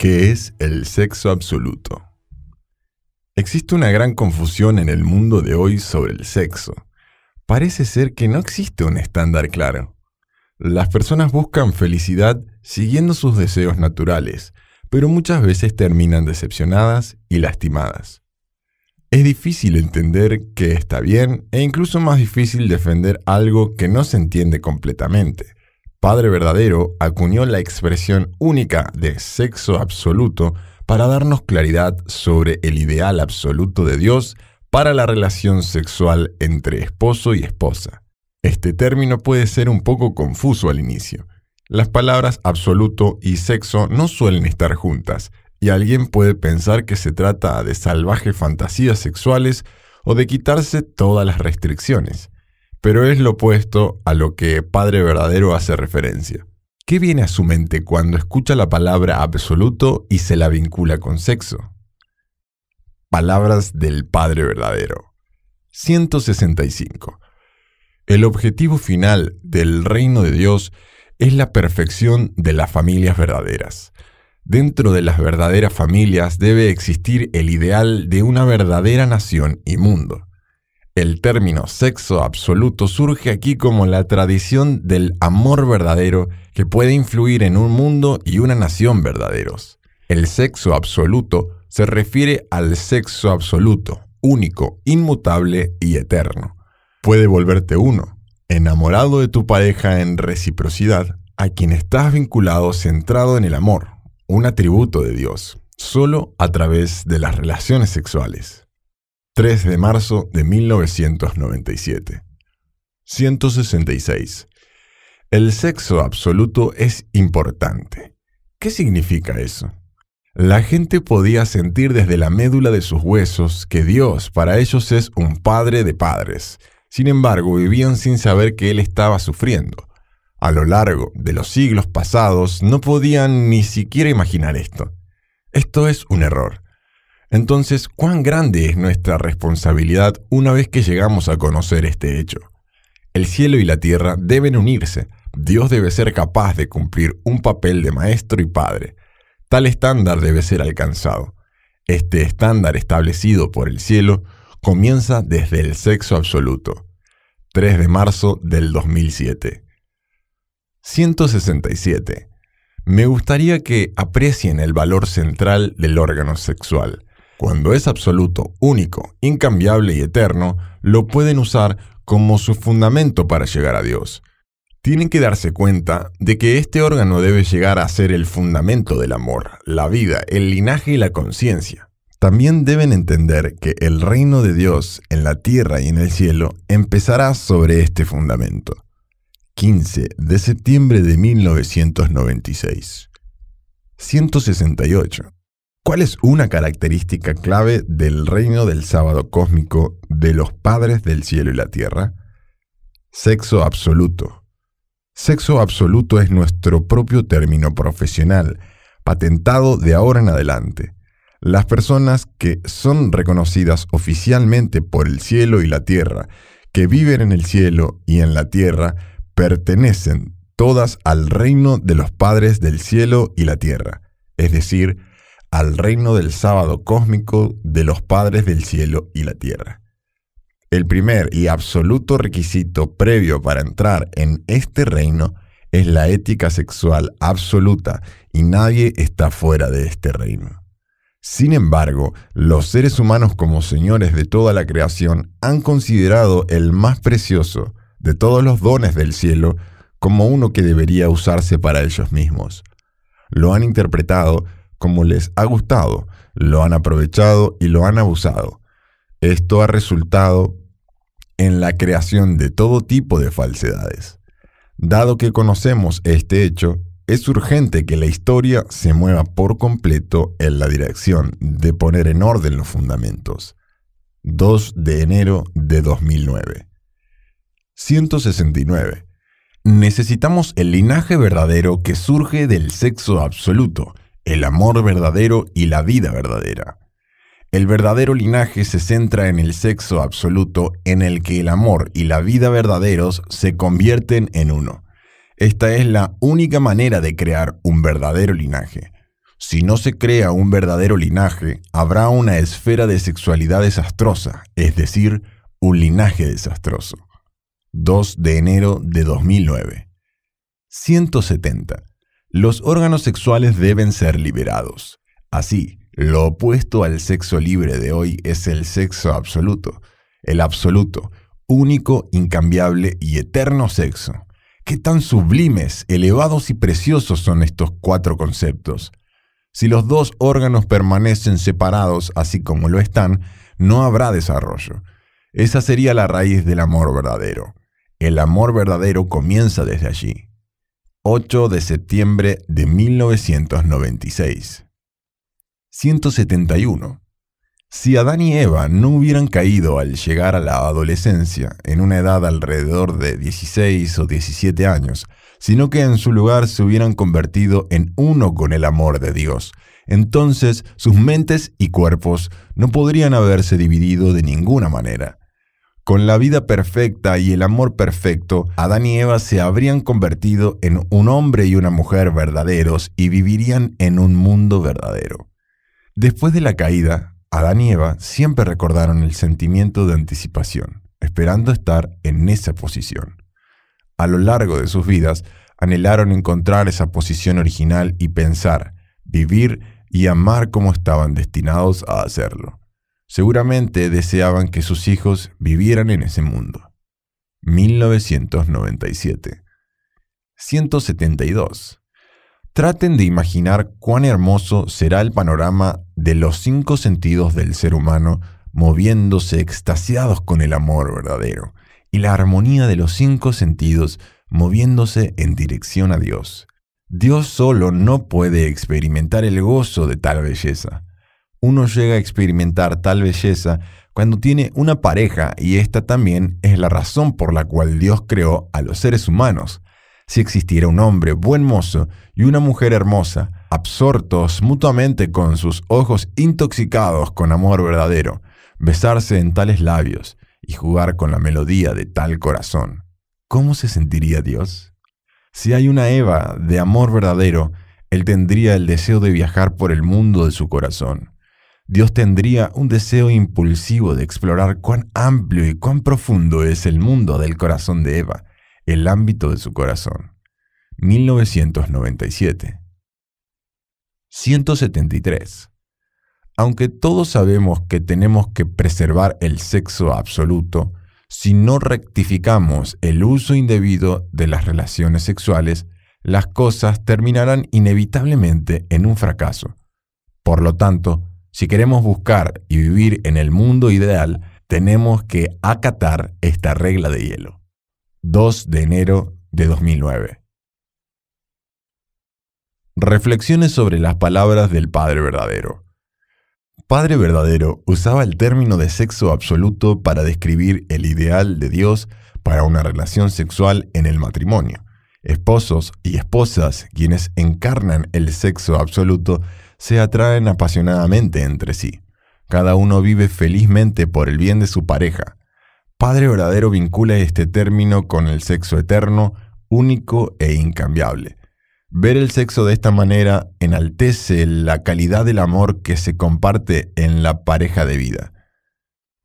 ¿Qué es el sexo absoluto? Existe una gran confusión en el mundo de hoy sobre el sexo. Parece ser que no existe un estándar claro. Las personas buscan felicidad siguiendo sus deseos naturales, pero muchas veces terminan decepcionadas y lastimadas. Es difícil entender que está bien e incluso más difícil defender algo que no se entiende completamente. Padre Verdadero acuñó la expresión única de sexo absoluto para darnos claridad sobre el ideal absoluto de Dios para la relación sexual entre esposo y esposa. Este término puede ser un poco confuso al inicio. Las palabras absoluto y sexo no suelen estar juntas, y alguien puede pensar que se trata de salvajes fantasías sexuales o de quitarse todas las restricciones pero es lo opuesto a lo que Padre Verdadero hace referencia. ¿Qué viene a su mente cuando escucha la palabra absoluto y se la vincula con sexo? Palabras del Padre Verdadero. 165. El objetivo final del reino de Dios es la perfección de las familias verdaderas. Dentro de las verdaderas familias debe existir el ideal de una verdadera nación y mundo. El término sexo absoluto surge aquí como la tradición del amor verdadero que puede influir en un mundo y una nación verdaderos. El sexo absoluto se refiere al sexo absoluto, único, inmutable y eterno. Puede volverte uno, enamorado de tu pareja en reciprocidad, a quien estás vinculado centrado en el amor, un atributo de Dios, solo a través de las relaciones sexuales. 3 de marzo de 1997. 166. El sexo absoluto es importante. ¿Qué significa eso? La gente podía sentir desde la médula de sus huesos que Dios para ellos es un padre de padres. Sin embargo, vivían sin saber que Él estaba sufriendo. A lo largo de los siglos pasados no podían ni siquiera imaginar esto. Esto es un error. Entonces, ¿cuán grande es nuestra responsabilidad una vez que llegamos a conocer este hecho? El cielo y la tierra deben unirse. Dios debe ser capaz de cumplir un papel de maestro y padre. Tal estándar debe ser alcanzado. Este estándar establecido por el cielo comienza desde el sexo absoluto. 3 de marzo del 2007. 167. Me gustaría que aprecien el valor central del órgano sexual. Cuando es absoluto, único, incambiable y eterno, lo pueden usar como su fundamento para llegar a Dios. Tienen que darse cuenta de que este órgano debe llegar a ser el fundamento del amor, la vida, el linaje y la conciencia. También deben entender que el reino de Dios en la tierra y en el cielo empezará sobre este fundamento. 15 de septiembre de 1996. 168. ¿Cuál es una característica clave del reino del sábado cósmico de los padres del cielo y la tierra? Sexo absoluto. Sexo absoluto es nuestro propio término profesional, patentado de ahora en adelante. Las personas que son reconocidas oficialmente por el cielo y la tierra, que viven en el cielo y en la tierra, pertenecen todas al reino de los padres del cielo y la tierra, es decir, al reino del sábado cósmico de los padres del cielo y la tierra. El primer y absoluto requisito previo para entrar en este reino es la ética sexual absoluta y nadie está fuera de este reino. Sin embargo, los seres humanos como señores de toda la creación han considerado el más precioso de todos los dones del cielo como uno que debería usarse para ellos mismos. Lo han interpretado como les ha gustado, lo han aprovechado y lo han abusado. Esto ha resultado en la creación de todo tipo de falsedades. Dado que conocemos este hecho, es urgente que la historia se mueva por completo en la dirección de poner en orden los fundamentos. 2 de enero de 2009. 169. Necesitamos el linaje verdadero que surge del sexo absoluto el amor verdadero y la vida verdadera. El verdadero linaje se centra en el sexo absoluto en el que el amor y la vida verdaderos se convierten en uno. Esta es la única manera de crear un verdadero linaje. Si no se crea un verdadero linaje, habrá una esfera de sexualidad desastrosa, es decir, un linaje desastroso. 2 de enero de 2009. 170. Los órganos sexuales deben ser liberados. Así, lo opuesto al sexo libre de hoy es el sexo absoluto. El absoluto, único, incambiable y eterno sexo. Qué tan sublimes, elevados y preciosos son estos cuatro conceptos. Si los dos órganos permanecen separados así como lo están, no habrá desarrollo. Esa sería la raíz del amor verdadero. El amor verdadero comienza desde allí. 8 de septiembre de 1996. 171. Si Adán y Eva no hubieran caído al llegar a la adolescencia, en una edad alrededor de 16 o 17 años, sino que en su lugar se hubieran convertido en uno con el amor de Dios, entonces sus mentes y cuerpos no podrían haberse dividido de ninguna manera. Con la vida perfecta y el amor perfecto, Adán y Eva se habrían convertido en un hombre y una mujer verdaderos y vivirían en un mundo verdadero. Después de la caída, Adán y Eva siempre recordaron el sentimiento de anticipación, esperando estar en esa posición. A lo largo de sus vidas, anhelaron encontrar esa posición original y pensar, vivir y amar como estaban destinados a hacerlo. Seguramente deseaban que sus hijos vivieran en ese mundo. 1997. 172. Traten de imaginar cuán hermoso será el panorama de los cinco sentidos del ser humano moviéndose extasiados con el amor verdadero y la armonía de los cinco sentidos moviéndose en dirección a Dios. Dios solo no puede experimentar el gozo de tal belleza uno llega a experimentar tal belleza cuando tiene una pareja y esta también es la razón por la cual Dios creó a los seres humanos. Si existiera un hombre buen mozo y una mujer hermosa, absortos mutuamente con sus ojos intoxicados con amor verdadero, besarse en tales labios y jugar con la melodía de tal corazón, ¿cómo se sentiría Dios? Si hay una Eva de amor verdadero, él tendría el deseo de viajar por el mundo de su corazón Dios tendría un deseo impulsivo de explorar cuán amplio y cuán profundo es el mundo del corazón de Eva, el ámbito de su corazón. 1997. 173. Aunque todos sabemos que tenemos que preservar el sexo absoluto, si no rectificamos el uso indebido de las relaciones sexuales, las cosas terminarán inevitablemente en un fracaso. Por lo tanto, si queremos buscar y vivir en el mundo ideal, tenemos que acatar esta regla de hielo. 2 de enero de 2009. Reflexiones sobre las palabras del Padre Verdadero. Padre Verdadero usaba el término de sexo absoluto para describir el ideal de Dios para una relación sexual en el matrimonio. Esposos y esposas, quienes encarnan el sexo absoluto, se atraen apasionadamente entre sí. Cada uno vive felizmente por el bien de su pareja. Padre verdadero vincula este término con el sexo eterno, único e incambiable. Ver el sexo de esta manera enaltece la calidad del amor que se comparte en la pareja de vida.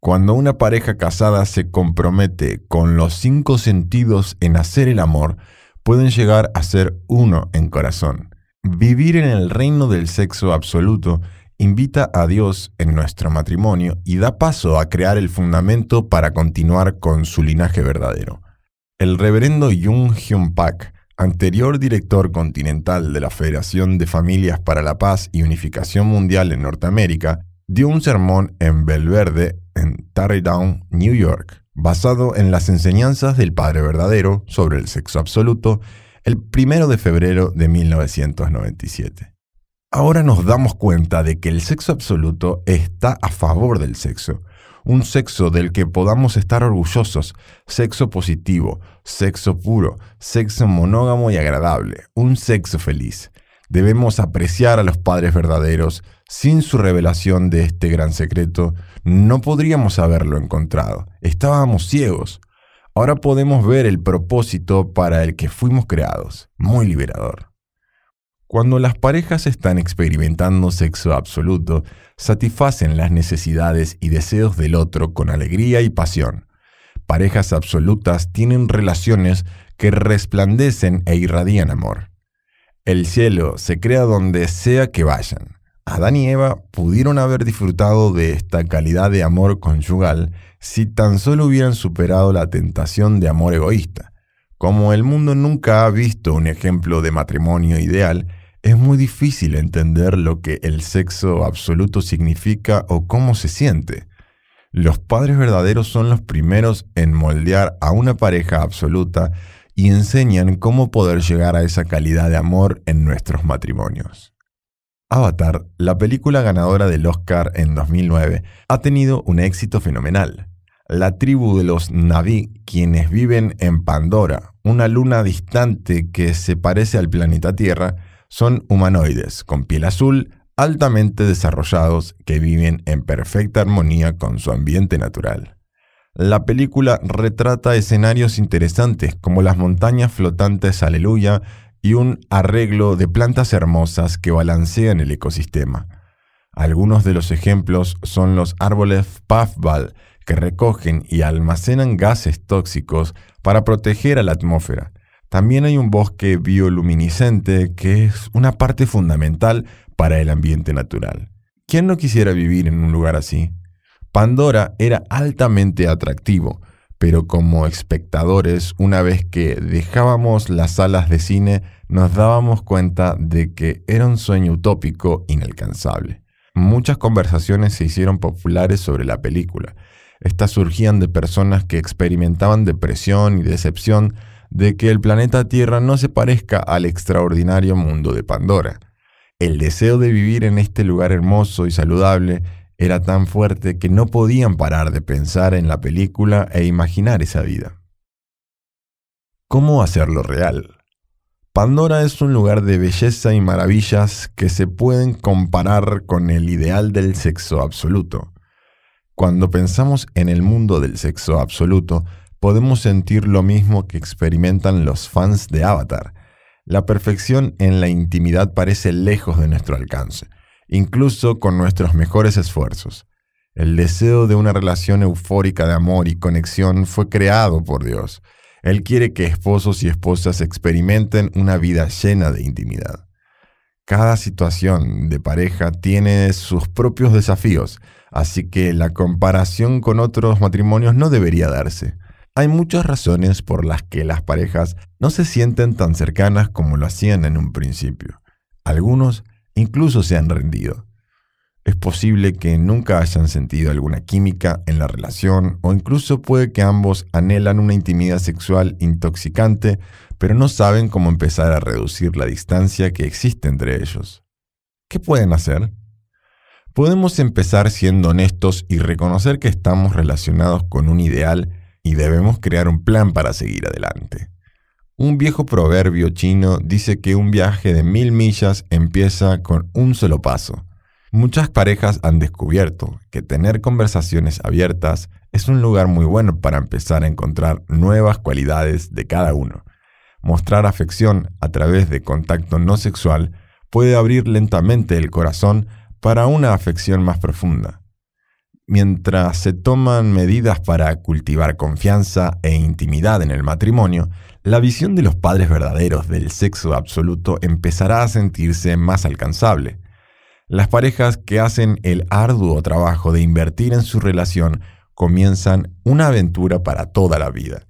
Cuando una pareja casada se compromete con los cinco sentidos en hacer el amor, pueden llegar a ser uno en corazón. Vivir en el reino del sexo absoluto invita a Dios en nuestro matrimonio y da paso a crear el fundamento para continuar con su linaje verdadero. El reverendo Jung Hyun Pak, anterior director continental de la Federación de Familias para la Paz y Unificación Mundial en Norteamérica, dio un sermón en Belverde, en Tarrytown, New York, basado en las enseñanzas del Padre Verdadero sobre el sexo absoluto el primero de febrero de 1997. Ahora nos damos cuenta de que el sexo absoluto está a favor del sexo, un sexo del que podamos estar orgullosos, sexo positivo, sexo puro, sexo monógamo y agradable, un sexo feliz. Debemos apreciar a los padres verdaderos. Sin su revelación de este gran secreto, no podríamos haberlo encontrado. Estábamos ciegos. Ahora podemos ver el propósito para el que fuimos creados. Muy liberador. Cuando las parejas están experimentando sexo absoluto, satisfacen las necesidades y deseos del otro con alegría y pasión. Parejas absolutas tienen relaciones que resplandecen e irradian amor. El cielo se crea donde sea que vayan. Adán y Eva pudieron haber disfrutado de esta calidad de amor conyugal si tan solo hubieran superado la tentación de amor egoísta. Como el mundo nunca ha visto un ejemplo de matrimonio ideal, es muy difícil entender lo que el sexo absoluto significa o cómo se siente. Los padres verdaderos son los primeros en moldear a una pareja absoluta y enseñan cómo poder llegar a esa calidad de amor en nuestros matrimonios. Avatar, la película ganadora del Oscar en 2009, ha tenido un éxito fenomenal. La tribu de los Navi, quienes viven en Pandora, una luna distante que se parece al planeta Tierra, son humanoides con piel azul, altamente desarrollados, que viven en perfecta armonía con su ambiente natural. La película retrata escenarios interesantes como las montañas flotantes Aleluya y un arreglo de plantas hermosas que balancean el ecosistema. Algunos de los ejemplos son los árboles puffball que recogen y almacenan gases tóxicos para proteger a la atmósfera. También hay un bosque bioluminiscente que es una parte fundamental para el ambiente natural. ¿Quién no quisiera vivir en un lugar así? Pandora era altamente atractivo, pero como espectadores, una vez que dejábamos las salas de cine, nos dábamos cuenta de que era un sueño utópico inalcanzable. Muchas conversaciones se hicieron populares sobre la película. Estas surgían de personas que experimentaban depresión y decepción de que el planeta Tierra no se parezca al extraordinario mundo de Pandora. El deseo de vivir en este lugar hermoso y saludable era tan fuerte que no podían parar de pensar en la película e imaginar esa vida. ¿Cómo hacerlo real? Pandora es un lugar de belleza y maravillas que se pueden comparar con el ideal del sexo absoluto. Cuando pensamos en el mundo del sexo absoluto, podemos sentir lo mismo que experimentan los fans de Avatar. La perfección en la intimidad parece lejos de nuestro alcance incluso con nuestros mejores esfuerzos. El deseo de una relación eufórica de amor y conexión fue creado por Dios. Él quiere que esposos y esposas experimenten una vida llena de intimidad. Cada situación de pareja tiene sus propios desafíos, así que la comparación con otros matrimonios no debería darse. Hay muchas razones por las que las parejas no se sienten tan cercanas como lo hacían en un principio. Algunos incluso se han rendido. Es posible que nunca hayan sentido alguna química en la relación o incluso puede que ambos anhelan una intimidad sexual intoxicante, pero no saben cómo empezar a reducir la distancia que existe entre ellos. ¿Qué pueden hacer? Podemos empezar siendo honestos y reconocer que estamos relacionados con un ideal y debemos crear un plan para seguir adelante. Un viejo proverbio chino dice que un viaje de mil millas empieza con un solo paso. Muchas parejas han descubierto que tener conversaciones abiertas es un lugar muy bueno para empezar a encontrar nuevas cualidades de cada uno. Mostrar afección a través de contacto no sexual puede abrir lentamente el corazón para una afección más profunda. Mientras se toman medidas para cultivar confianza e intimidad en el matrimonio, la visión de los padres verdaderos del sexo absoluto empezará a sentirse más alcanzable. Las parejas que hacen el arduo trabajo de invertir en su relación comienzan una aventura para toda la vida.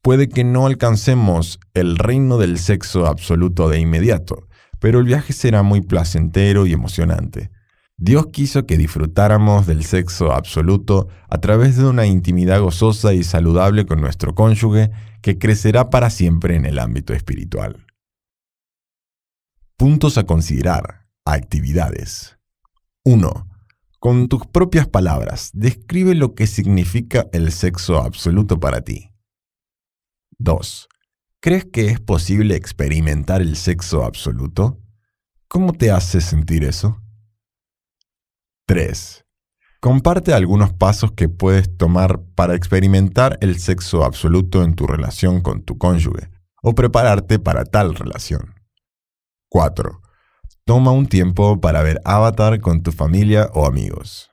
Puede que no alcancemos el reino del sexo absoluto de inmediato, pero el viaje será muy placentero y emocionante. Dios quiso que disfrutáramos del sexo absoluto a través de una intimidad gozosa y saludable con nuestro cónyuge que crecerá para siempre en el ámbito espiritual. Puntos a considerar. Actividades. 1. Con tus propias palabras, describe lo que significa el sexo absoluto para ti. 2. ¿Crees que es posible experimentar el sexo absoluto? ¿Cómo te hace sentir eso? 3. Comparte algunos pasos que puedes tomar para experimentar el sexo absoluto en tu relación con tu cónyuge o prepararte para tal relación. 4. Toma un tiempo para ver Avatar con tu familia o amigos.